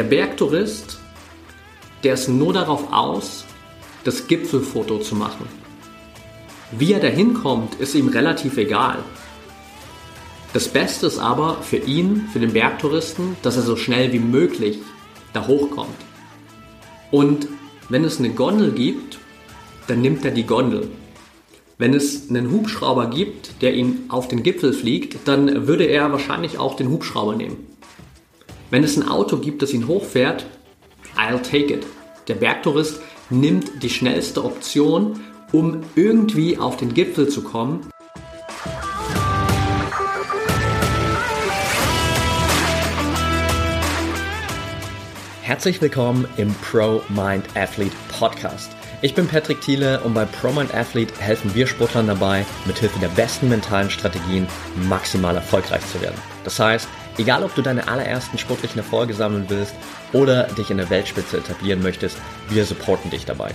Der Bergtourist, der ist nur darauf aus, das Gipfelfoto zu machen. Wie er dahin kommt, ist ihm relativ egal. Das Beste ist aber für ihn, für den Bergtouristen, dass er so schnell wie möglich da hochkommt. Und wenn es eine Gondel gibt, dann nimmt er die Gondel. Wenn es einen Hubschrauber gibt, der ihn auf den Gipfel fliegt, dann würde er wahrscheinlich auch den Hubschrauber nehmen. Wenn es ein Auto gibt, das ihn hochfährt, I'll take it. Der Bergtourist nimmt die schnellste Option, um irgendwie auf den Gipfel zu kommen. Herzlich willkommen im Pro Mind Athlete Podcast. Ich bin Patrick Thiele und bei Pro Mind Athlete helfen wir Sportlern dabei, mithilfe der besten mentalen Strategien maximal erfolgreich zu werden. Das heißt, egal ob du deine allerersten sportlichen Erfolge sammeln willst oder dich in der Weltspitze etablieren möchtest, wir supporten dich dabei.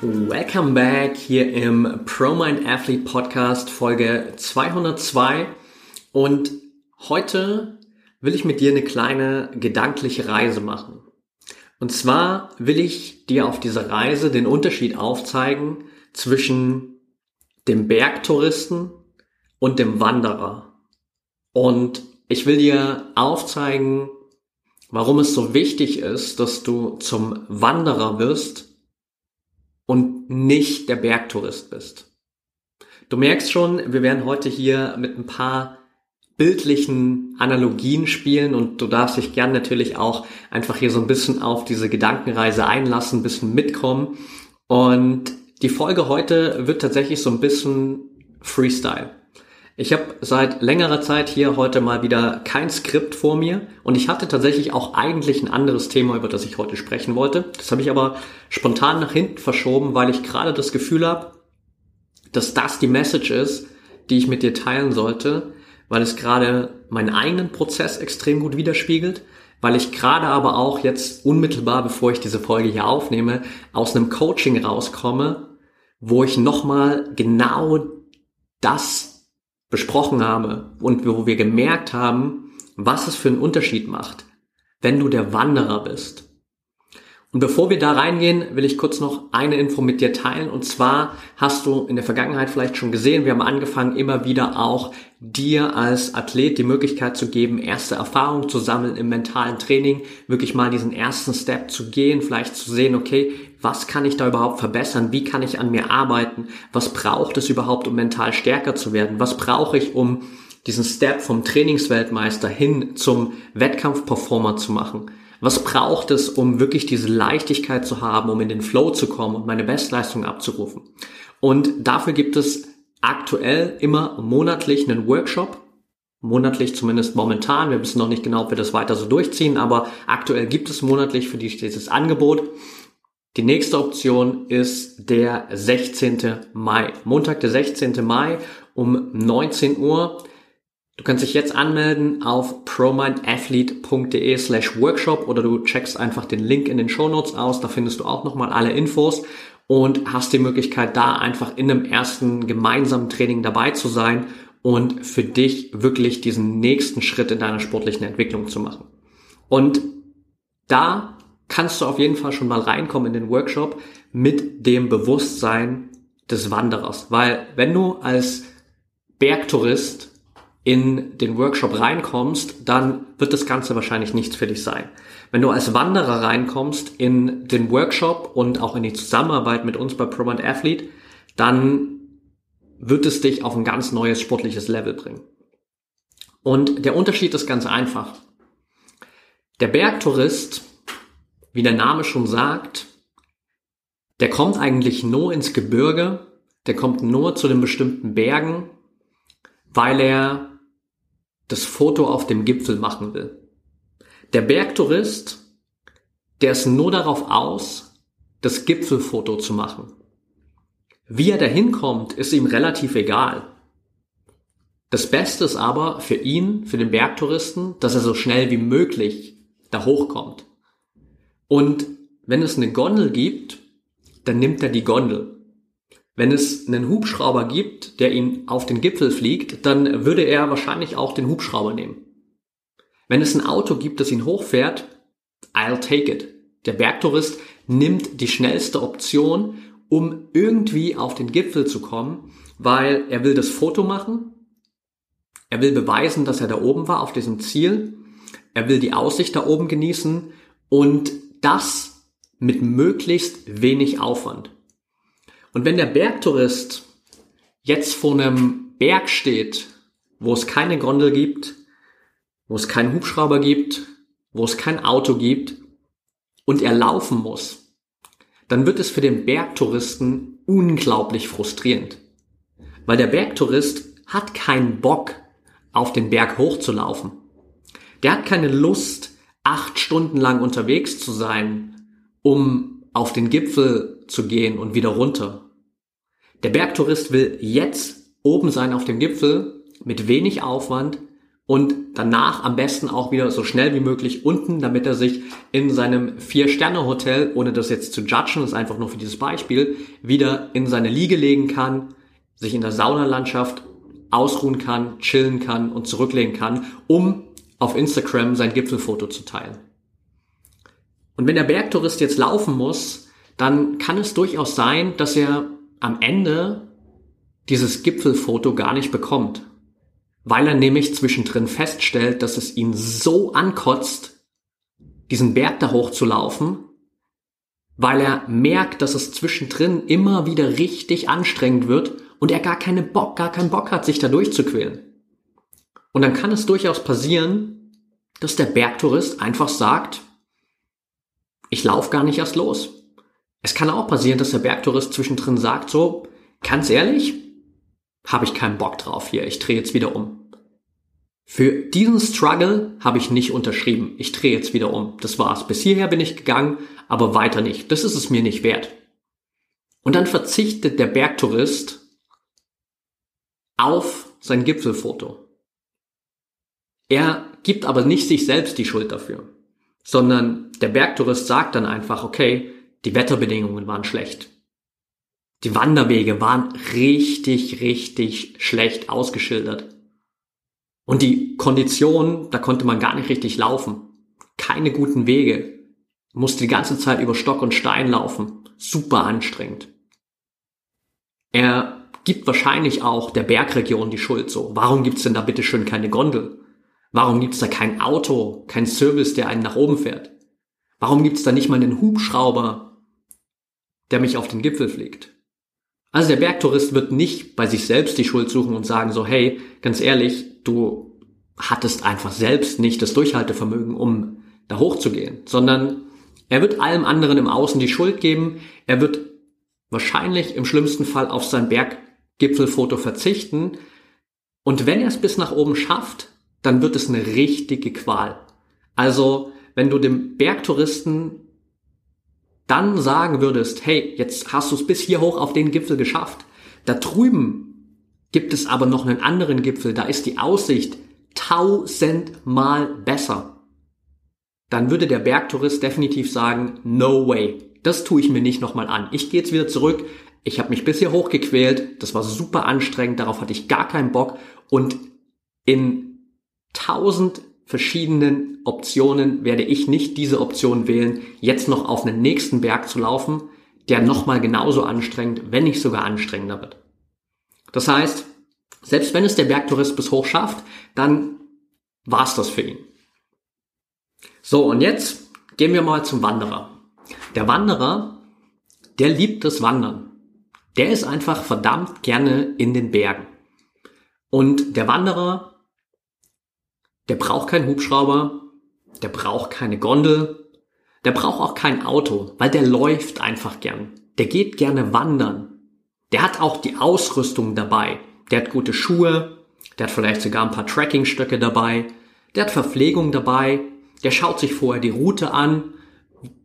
Welcome back hier im ProMind Athlete Podcast Folge 202 und heute will ich mit dir eine kleine gedankliche Reise machen. Und zwar will ich dir auf dieser Reise den Unterschied aufzeigen zwischen dem Bergtouristen und dem Wanderer. Und ich will dir aufzeigen, warum es so wichtig ist, dass du zum Wanderer wirst und nicht der Bergtourist bist. Du merkst schon, wir werden heute hier mit ein paar bildlichen Analogien spielen und du darfst dich gern natürlich auch einfach hier so ein bisschen auf diese Gedankenreise einlassen, ein bisschen mitkommen. Und die Folge heute wird tatsächlich so ein bisschen Freestyle. Ich habe seit längerer Zeit hier heute mal wieder kein Skript vor mir und ich hatte tatsächlich auch eigentlich ein anderes Thema, über das ich heute sprechen wollte. Das habe ich aber spontan nach hinten verschoben, weil ich gerade das Gefühl habe, dass das die Message ist, die ich mit dir teilen sollte, weil es gerade meinen eigenen Prozess extrem gut widerspiegelt, weil ich gerade aber auch jetzt unmittelbar, bevor ich diese Folge hier aufnehme, aus einem Coaching rauskomme, wo ich nochmal genau das besprochen habe und wo wir gemerkt haben, was es für einen Unterschied macht, wenn du der Wanderer bist. Und bevor wir da reingehen, will ich kurz noch eine Info mit dir teilen. Und zwar hast du in der Vergangenheit vielleicht schon gesehen, wir haben angefangen, immer wieder auch dir als Athlet die Möglichkeit zu geben, erste Erfahrungen zu sammeln im mentalen Training, wirklich mal diesen ersten Step zu gehen, vielleicht zu sehen, okay, was kann ich da überhaupt verbessern? Wie kann ich an mir arbeiten? Was braucht es überhaupt, um mental stärker zu werden? Was brauche ich, um diesen Step vom Trainingsweltmeister hin zum Wettkampfperformer zu machen? Was braucht es, um wirklich diese Leichtigkeit zu haben, um in den Flow zu kommen und meine Bestleistung abzurufen? Und dafür gibt es aktuell immer monatlich einen Workshop, monatlich zumindest momentan. Wir wissen noch nicht genau, ob wir das weiter so durchziehen, aber aktuell gibt es monatlich für dich dieses Angebot. Die nächste Option ist der 16. Mai. Montag, der 16. Mai um 19 Uhr. Du kannst dich jetzt anmelden auf promindathlete.de slash workshop oder du checkst einfach den Link in den Show Notes aus. Da findest du auch nochmal alle Infos und hast die Möglichkeit, da einfach in einem ersten gemeinsamen Training dabei zu sein und für dich wirklich diesen nächsten Schritt in deiner sportlichen Entwicklung zu machen. Und da kannst du auf jeden Fall schon mal reinkommen in den Workshop mit dem Bewusstsein des Wanderers. Weil wenn du als Bergtourist in den Workshop reinkommst, dann wird das Ganze wahrscheinlich nichts für dich sein. Wenn du als Wanderer reinkommst in den Workshop und auch in die Zusammenarbeit mit uns bei ProMind Athlete, dann wird es dich auf ein ganz neues sportliches Level bringen. Und der Unterschied ist ganz einfach. Der Bergtourist wie der Name schon sagt, der kommt eigentlich nur ins Gebirge, der kommt nur zu den bestimmten Bergen, weil er das Foto auf dem Gipfel machen will. Der Bergtourist, der ist nur darauf aus, das Gipfelfoto zu machen. Wie er dahin kommt, ist ihm relativ egal. Das Beste ist aber für ihn, für den Bergtouristen, dass er so schnell wie möglich da hochkommt. Und wenn es eine Gondel gibt, dann nimmt er die Gondel. Wenn es einen Hubschrauber gibt, der ihn auf den Gipfel fliegt, dann würde er wahrscheinlich auch den Hubschrauber nehmen. Wenn es ein Auto gibt, das ihn hochfährt, I'll take it. Der Bergtourist nimmt die schnellste Option, um irgendwie auf den Gipfel zu kommen, weil er will das Foto machen, er will beweisen, dass er da oben war auf diesem Ziel, er will die Aussicht da oben genießen und das mit möglichst wenig Aufwand. Und wenn der Bergtourist jetzt vor einem Berg steht, wo es keine Gondel gibt, wo es keinen Hubschrauber gibt, wo es kein Auto gibt und er laufen muss, dann wird es für den Bergtouristen unglaublich frustrierend. Weil der Bergtourist hat keinen Bock, auf den Berg hochzulaufen. Der hat keine Lust, acht Stunden lang unterwegs zu sein, um auf den Gipfel zu gehen und wieder runter. Der Bergtourist will jetzt oben sein auf dem Gipfel mit wenig Aufwand und danach am besten auch wieder so schnell wie möglich unten, damit er sich in seinem Vier-Sterne-Hotel, ohne das jetzt zu judgen, ist einfach nur für dieses Beispiel, wieder in seine Liege legen kann, sich in der Saunalandschaft ausruhen kann, chillen kann und zurücklegen kann, um auf Instagram sein Gipfelfoto zu teilen. Und wenn der Bergtourist jetzt laufen muss, dann kann es durchaus sein, dass er am Ende dieses Gipfelfoto gar nicht bekommt weil er nämlich zwischendrin feststellt, dass es ihn so ankotzt, diesen Berg da hochzulaufen, weil er merkt, dass es zwischendrin immer wieder richtig anstrengend wird und er gar keine Bock, gar keinen Bock hat, sich da durchzuquälen. Und dann kann es durchaus passieren, dass der Bergtourist einfach sagt, ich laufe gar nicht erst los. Es kann auch passieren, dass der Bergtourist zwischendrin sagt so, ganz ehrlich, habe ich keinen Bock drauf hier, ich drehe jetzt wieder um. Für diesen Struggle habe ich nicht unterschrieben. Ich drehe jetzt wieder um. Das war's. Bis hierher bin ich gegangen, aber weiter nicht. Das ist es mir nicht wert. Und dann verzichtet der Bergtourist auf sein Gipfelfoto. Er gibt aber nicht sich selbst die Schuld dafür, sondern der Bergtourist sagt dann einfach, okay, die Wetterbedingungen waren schlecht. Die Wanderwege waren richtig, richtig schlecht ausgeschildert. Und die Kondition, da konnte man gar nicht richtig laufen. Keine guten Wege. Musste die ganze Zeit über Stock und Stein laufen. Super anstrengend. Er gibt wahrscheinlich auch der Bergregion die Schuld so. Warum gibt's denn da bitte schön keine Gondel? Warum gibt's da kein Auto, kein Service, der einen nach oben fährt? Warum gibt's da nicht mal einen Hubschrauber, der mich auf den Gipfel fliegt? Also der Bergtourist wird nicht bei sich selbst die Schuld suchen und sagen so, hey, ganz ehrlich, du hattest einfach selbst nicht das Durchhaltevermögen, um da hochzugehen, sondern er wird allem anderen im Außen die Schuld geben. Er wird wahrscheinlich im schlimmsten Fall auf sein Berggipfelfoto verzichten. Und wenn er es bis nach oben schafft, dann wird es eine richtige Qual. Also, wenn du dem Bergtouristen dann sagen würdest, hey, jetzt hast du es bis hier hoch auf den Gipfel geschafft, da drüben gibt es aber noch einen anderen Gipfel, da ist die Aussicht tausendmal besser. Dann würde der Bergtourist definitiv sagen, no way, das tue ich mir nicht nochmal an. Ich gehe jetzt wieder zurück, ich habe mich bisher hochgequält, das war super anstrengend, darauf hatte ich gar keinen Bock und in tausend verschiedenen Optionen werde ich nicht diese Option wählen, jetzt noch auf einen nächsten Berg zu laufen, der nochmal genauso anstrengend, wenn nicht sogar anstrengender wird. Das heißt, selbst wenn es der Bergtourist bis hoch schafft, dann war's das für ihn. So, und jetzt gehen wir mal zum Wanderer. Der Wanderer, der liebt das Wandern. Der ist einfach verdammt gerne in den Bergen. Und der Wanderer, der braucht keinen Hubschrauber, der braucht keine Gondel, der braucht auch kein Auto, weil der läuft einfach gern. Der geht gerne wandern. Der hat auch die Ausrüstung dabei. Der hat gute Schuhe, der hat vielleicht sogar ein paar Trackingstöcke dabei, der hat Verpflegung dabei, der schaut sich vorher die Route an,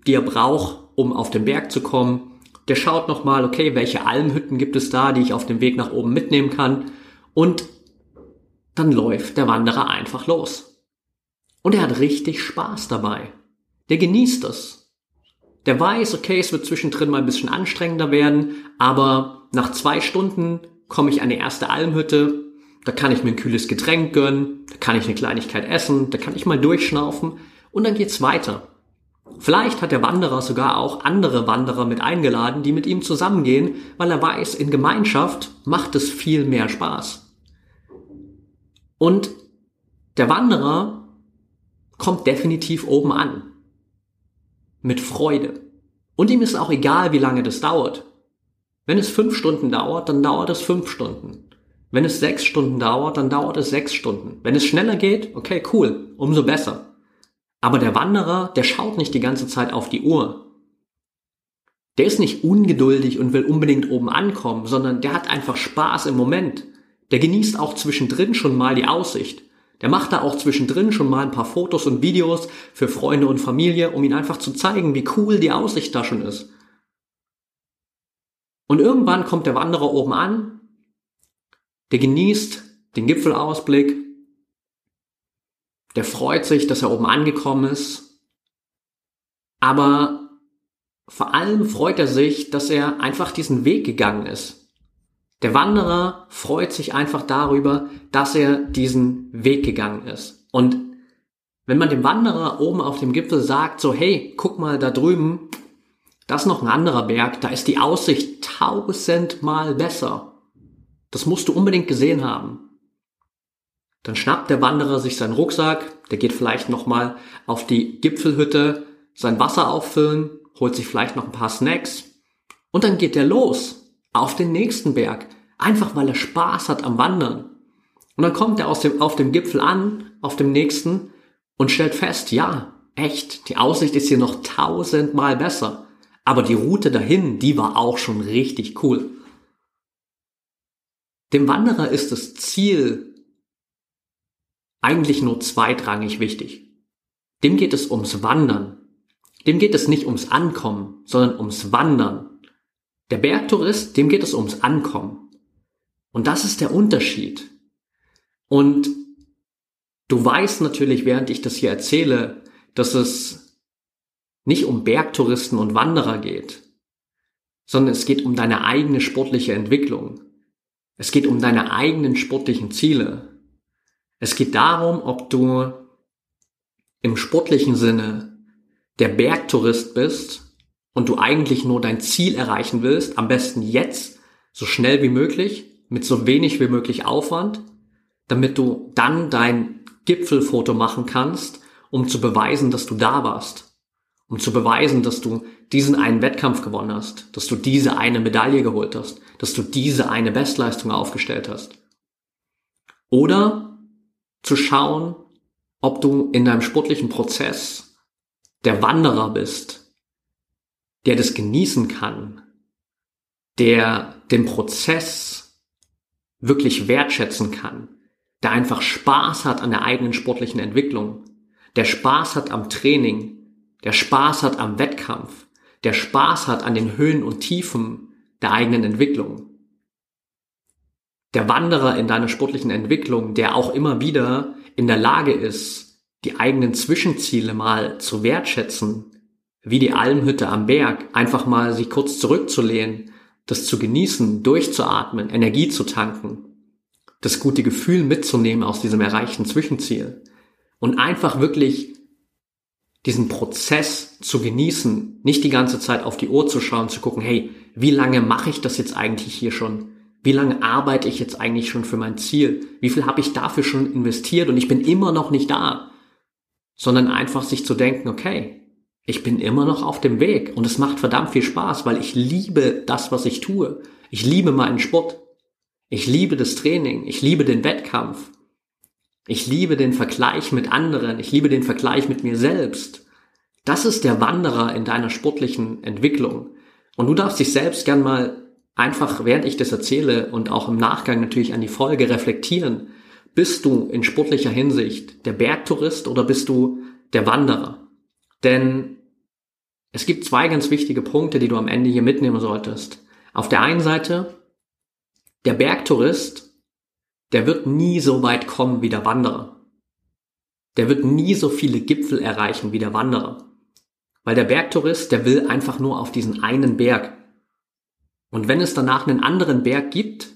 die er braucht, um auf den Berg zu kommen. Der schaut nochmal, okay, welche Almhütten gibt es da, die ich auf dem Weg nach oben mitnehmen kann. Und dann läuft der Wanderer einfach los. Und er hat richtig Spaß dabei. Der genießt es. Der weiß, okay, es wird zwischendrin mal ein bisschen anstrengender werden, aber nach zwei Stunden komme ich an die erste Almhütte, da kann ich mir ein kühles Getränk gönnen, da kann ich eine Kleinigkeit essen, da kann ich mal durchschnaufen und dann geht's weiter. Vielleicht hat der Wanderer sogar auch andere Wanderer mit eingeladen, die mit ihm zusammengehen, weil er weiß, in Gemeinschaft macht es viel mehr Spaß. Und der Wanderer kommt definitiv oben an. Mit Freude. Und ihm ist auch egal, wie lange das dauert. Wenn es fünf Stunden dauert, dann dauert es fünf Stunden. Wenn es sechs Stunden dauert, dann dauert es sechs Stunden. Wenn es schneller geht, okay, cool, umso besser. Aber der Wanderer, der schaut nicht die ganze Zeit auf die Uhr. Der ist nicht ungeduldig und will unbedingt oben ankommen, sondern der hat einfach Spaß im Moment. Der genießt auch zwischendrin schon mal die Aussicht. Der macht da auch zwischendrin schon mal ein paar Fotos und Videos für Freunde und Familie, um ihnen einfach zu zeigen, wie cool die Aussicht da schon ist. Und irgendwann kommt der Wanderer oben an, der genießt den Gipfelausblick, der freut sich, dass er oben angekommen ist, aber vor allem freut er sich, dass er einfach diesen Weg gegangen ist. Der Wanderer freut sich einfach darüber, dass er diesen Weg gegangen ist. Und wenn man dem Wanderer oben auf dem Gipfel sagt, so hey, guck mal da drüben, das ist noch ein anderer Berg, da ist die Aussicht tausendmal besser. Das musst du unbedingt gesehen haben. Dann schnappt der Wanderer sich seinen Rucksack, der geht vielleicht nochmal auf die Gipfelhütte, sein Wasser auffüllen, holt sich vielleicht noch ein paar Snacks und dann geht er los auf den nächsten Berg, einfach weil er Spaß hat am Wandern. Und dann kommt er aus dem, auf dem Gipfel an, auf dem nächsten, und stellt fest, ja, echt, die Aussicht ist hier noch tausendmal besser. Aber die Route dahin, die war auch schon richtig cool. Dem Wanderer ist das Ziel eigentlich nur zweitrangig wichtig. Dem geht es ums Wandern. Dem geht es nicht ums Ankommen, sondern ums Wandern. Der Bergtourist, dem geht es ums Ankommen. Und das ist der Unterschied. Und du weißt natürlich, während ich das hier erzähle, dass es nicht um Bergtouristen und Wanderer geht, sondern es geht um deine eigene sportliche Entwicklung. Es geht um deine eigenen sportlichen Ziele. Es geht darum, ob du im sportlichen Sinne der Bergtourist bist und du eigentlich nur dein Ziel erreichen willst, am besten jetzt, so schnell wie möglich, mit so wenig wie möglich Aufwand, damit du dann dein Gipfelfoto machen kannst, um zu beweisen, dass du da warst, um zu beweisen, dass du diesen einen Wettkampf gewonnen hast, dass du diese eine Medaille geholt hast, dass du diese eine Bestleistung aufgestellt hast. Oder zu schauen, ob du in deinem sportlichen Prozess der Wanderer bist, der das genießen kann, der den Prozess wirklich wertschätzen kann, der einfach Spaß hat an der eigenen sportlichen Entwicklung, der Spaß hat am Training, der Spaß hat am Wettkampf, der Spaß hat an den Höhen und Tiefen der eigenen Entwicklung. Der Wanderer in deiner sportlichen Entwicklung, der auch immer wieder in der Lage ist, die eigenen Zwischenziele mal zu wertschätzen, wie die Almhütte am Berg, einfach mal sich kurz zurückzulehnen, das zu genießen, durchzuatmen, Energie zu tanken, das gute Gefühl mitzunehmen aus diesem erreichten Zwischenziel und einfach wirklich diesen Prozess zu genießen, nicht die ganze Zeit auf die Uhr zu schauen, zu gucken, hey, wie lange mache ich das jetzt eigentlich hier schon? Wie lange arbeite ich jetzt eigentlich schon für mein Ziel? Wie viel habe ich dafür schon investiert und ich bin immer noch nicht da? Sondern einfach sich zu denken, okay, ich bin immer noch auf dem Weg und es macht verdammt viel Spaß, weil ich liebe das, was ich tue. Ich liebe meinen Sport. Ich liebe das Training. Ich liebe den Wettkampf. Ich liebe den Vergleich mit anderen. Ich liebe den Vergleich mit mir selbst. Das ist der Wanderer in deiner sportlichen Entwicklung. Und du darfst dich selbst gern mal einfach, während ich das erzähle und auch im Nachgang natürlich an die Folge reflektieren. Bist du in sportlicher Hinsicht der Bergtourist oder bist du der Wanderer? Denn Es gibt zwei ganz wichtige Punkte, die du am Ende hier mitnehmen solltest. Auf der einen Seite, der Bergtourist, der wird nie so weit kommen wie der Wanderer. Der wird nie so viele Gipfel erreichen wie der Wanderer. Weil der Bergtourist, der will einfach nur auf diesen einen Berg. Und wenn es danach einen anderen Berg gibt,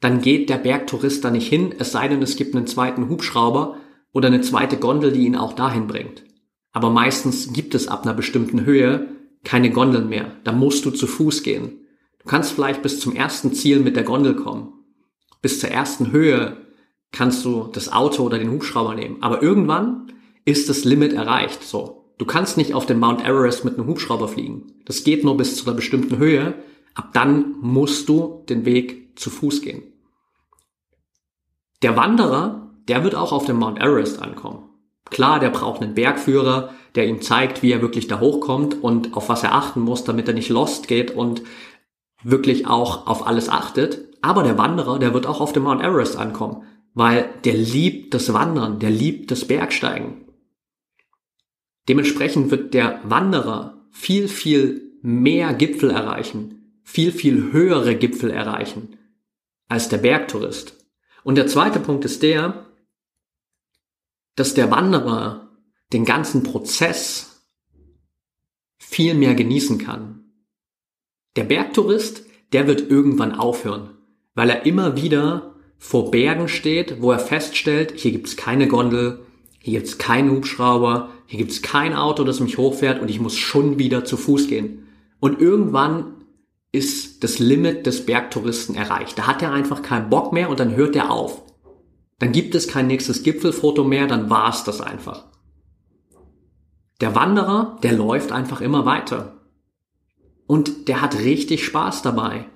dann geht der Bergtourist da nicht hin, es sei denn, es gibt einen zweiten Hubschrauber oder eine zweite Gondel, die ihn auch dahin bringt. Aber meistens gibt es ab einer bestimmten Höhe keine Gondeln mehr. Da musst du zu Fuß gehen. Du kannst vielleicht bis zum ersten Ziel mit der Gondel kommen. Bis zur ersten Höhe kannst du das Auto oder den Hubschrauber nehmen. Aber irgendwann ist das Limit erreicht. So. Du kannst nicht auf den Mount Everest mit einem Hubschrauber fliegen. Das geht nur bis zu einer bestimmten Höhe. Ab dann musst du den Weg zu Fuß gehen. Der Wanderer, der wird auch auf dem Mount Everest ankommen. Klar, der braucht einen Bergführer, der ihm zeigt, wie er wirklich da hochkommt und auf was er achten muss, damit er nicht lost geht und wirklich auch auf alles achtet. Aber der Wanderer, der wird auch auf dem Mount Everest ankommen, weil der liebt das Wandern, der liebt das Bergsteigen. Dementsprechend wird der Wanderer viel, viel mehr Gipfel erreichen, viel, viel höhere Gipfel erreichen als der Bergtourist. Und der zweite Punkt ist der, dass der Wanderer den ganzen Prozess viel mehr genießen kann. Der Bergtourist, der wird irgendwann aufhören, weil er immer wieder vor Bergen steht, wo er feststellt, hier gibt's keine Gondel, hier gibt's keinen Hubschrauber, hier gibt's kein Auto, das mich hochfährt und ich muss schon wieder zu Fuß gehen. Und irgendwann ist das Limit des Bergtouristen erreicht. Da hat er einfach keinen Bock mehr und dann hört er auf. Dann gibt es kein nächstes Gipfelfoto mehr, dann war's das einfach. Der Wanderer, der läuft einfach immer weiter. Und der hat richtig Spaß dabei.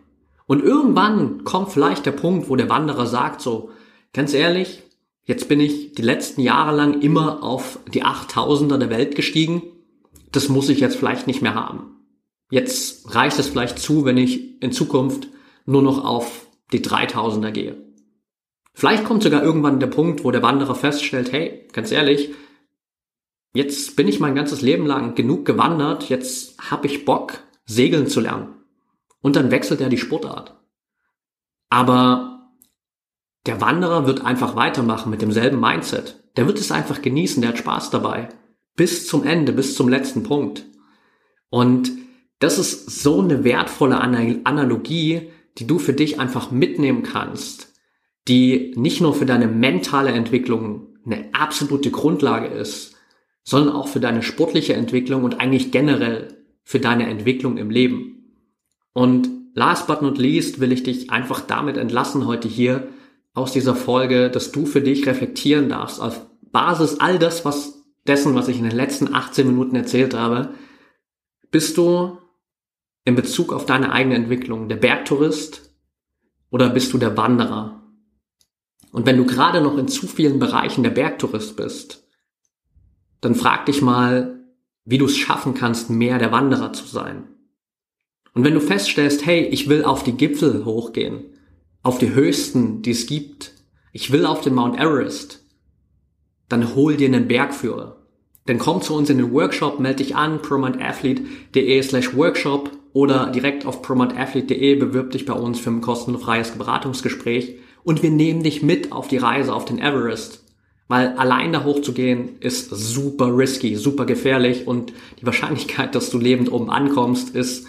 Und irgendwann kommt vielleicht der Punkt, wo der Wanderer sagt so, ganz ehrlich, jetzt bin ich die letzten Jahre lang immer auf die 8000er der Welt gestiegen. Das muss ich jetzt vielleicht nicht mehr haben. Jetzt reicht es vielleicht zu, wenn ich in Zukunft nur noch auf die 3000er gehe. Vielleicht kommt sogar irgendwann der Punkt, wo der Wanderer feststellt, hey, ganz ehrlich, jetzt bin ich mein ganzes Leben lang genug gewandert, jetzt habe ich Bock, segeln zu lernen. Und dann wechselt er die Sportart. Aber der Wanderer wird einfach weitermachen mit demselben Mindset. Der wird es einfach genießen, der hat Spaß dabei. Bis zum Ende, bis zum letzten Punkt. Und das ist so eine wertvolle Analogie, die du für dich einfach mitnehmen kannst, die nicht nur für deine mentale Entwicklung eine absolute Grundlage ist, sondern auch für deine sportliche Entwicklung und eigentlich generell für deine Entwicklung im Leben. Und last but not least will ich dich einfach damit entlassen heute hier aus dieser Folge, dass du für dich reflektieren darfst auf Basis all das, was dessen, was ich in den letzten 18 Minuten erzählt habe, bist du in Bezug auf deine eigene Entwicklung? Der Bergtourist oder bist du der Wanderer? Und wenn du gerade noch in zu vielen Bereichen der Bergtourist bist, dann frag dich mal, wie du es schaffen kannst, mehr der Wanderer zu sein. Und wenn du feststellst, hey, ich will auf die Gipfel hochgehen, auf die höchsten, die es gibt, ich will auf den Mount Everest, dann hol dir einen Bergführer. Dann komm zu uns in den Workshop, melde dich an, prominentathlete.de slash workshop oder direkt auf promotathlete.de bewirb dich bei uns für ein kostenfreies Beratungsgespräch und wir nehmen dich mit auf die Reise auf den Everest. Weil allein da hochzugehen ist super risky, super gefährlich und die Wahrscheinlichkeit, dass du lebend oben ankommst, ist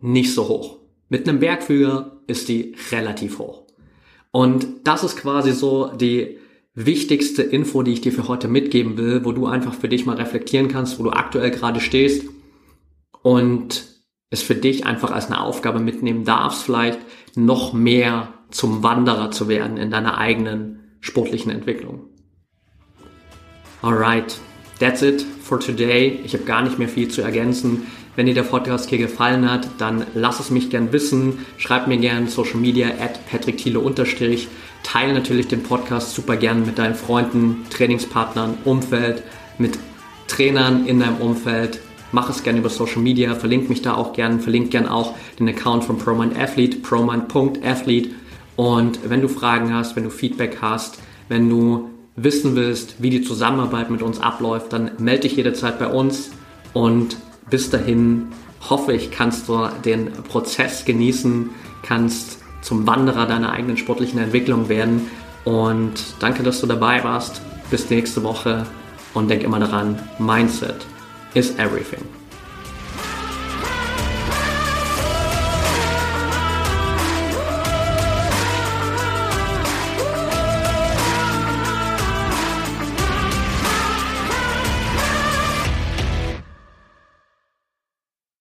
nicht so hoch. Mit einem Bergführer ist die relativ hoch. Und das ist quasi so die wichtigste Info, die ich dir für heute mitgeben will, wo du einfach für dich mal reflektieren kannst, wo du aktuell gerade stehst und es für dich einfach als eine Aufgabe mitnehmen darfst, vielleicht noch mehr zum Wanderer zu werden in deiner eigenen sportlichen Entwicklung. Alright, that's it for today. Ich habe gar nicht mehr viel zu ergänzen. Wenn dir der Podcast hier gefallen hat, dann lass es mich gern wissen. Schreib mir gern Social Media at Patrick Thiele unterstrich. Teile natürlich den Podcast super gern mit deinen Freunden, Trainingspartnern, Umfeld, mit Trainern in deinem Umfeld mach es gerne über Social Media, verlink mich da auch gerne, verlink gerne auch den Account von ProMind Athlete, promind.athlete. Und wenn du Fragen hast, wenn du Feedback hast, wenn du wissen willst, wie die Zusammenarbeit mit uns abläuft, dann melde dich jederzeit bei uns und bis dahin hoffe ich, kannst du den Prozess genießen, kannst zum Wanderer deiner eigenen sportlichen Entwicklung werden. Und danke, dass du dabei warst. Bis nächste Woche und denk immer daran, Mindset is everything.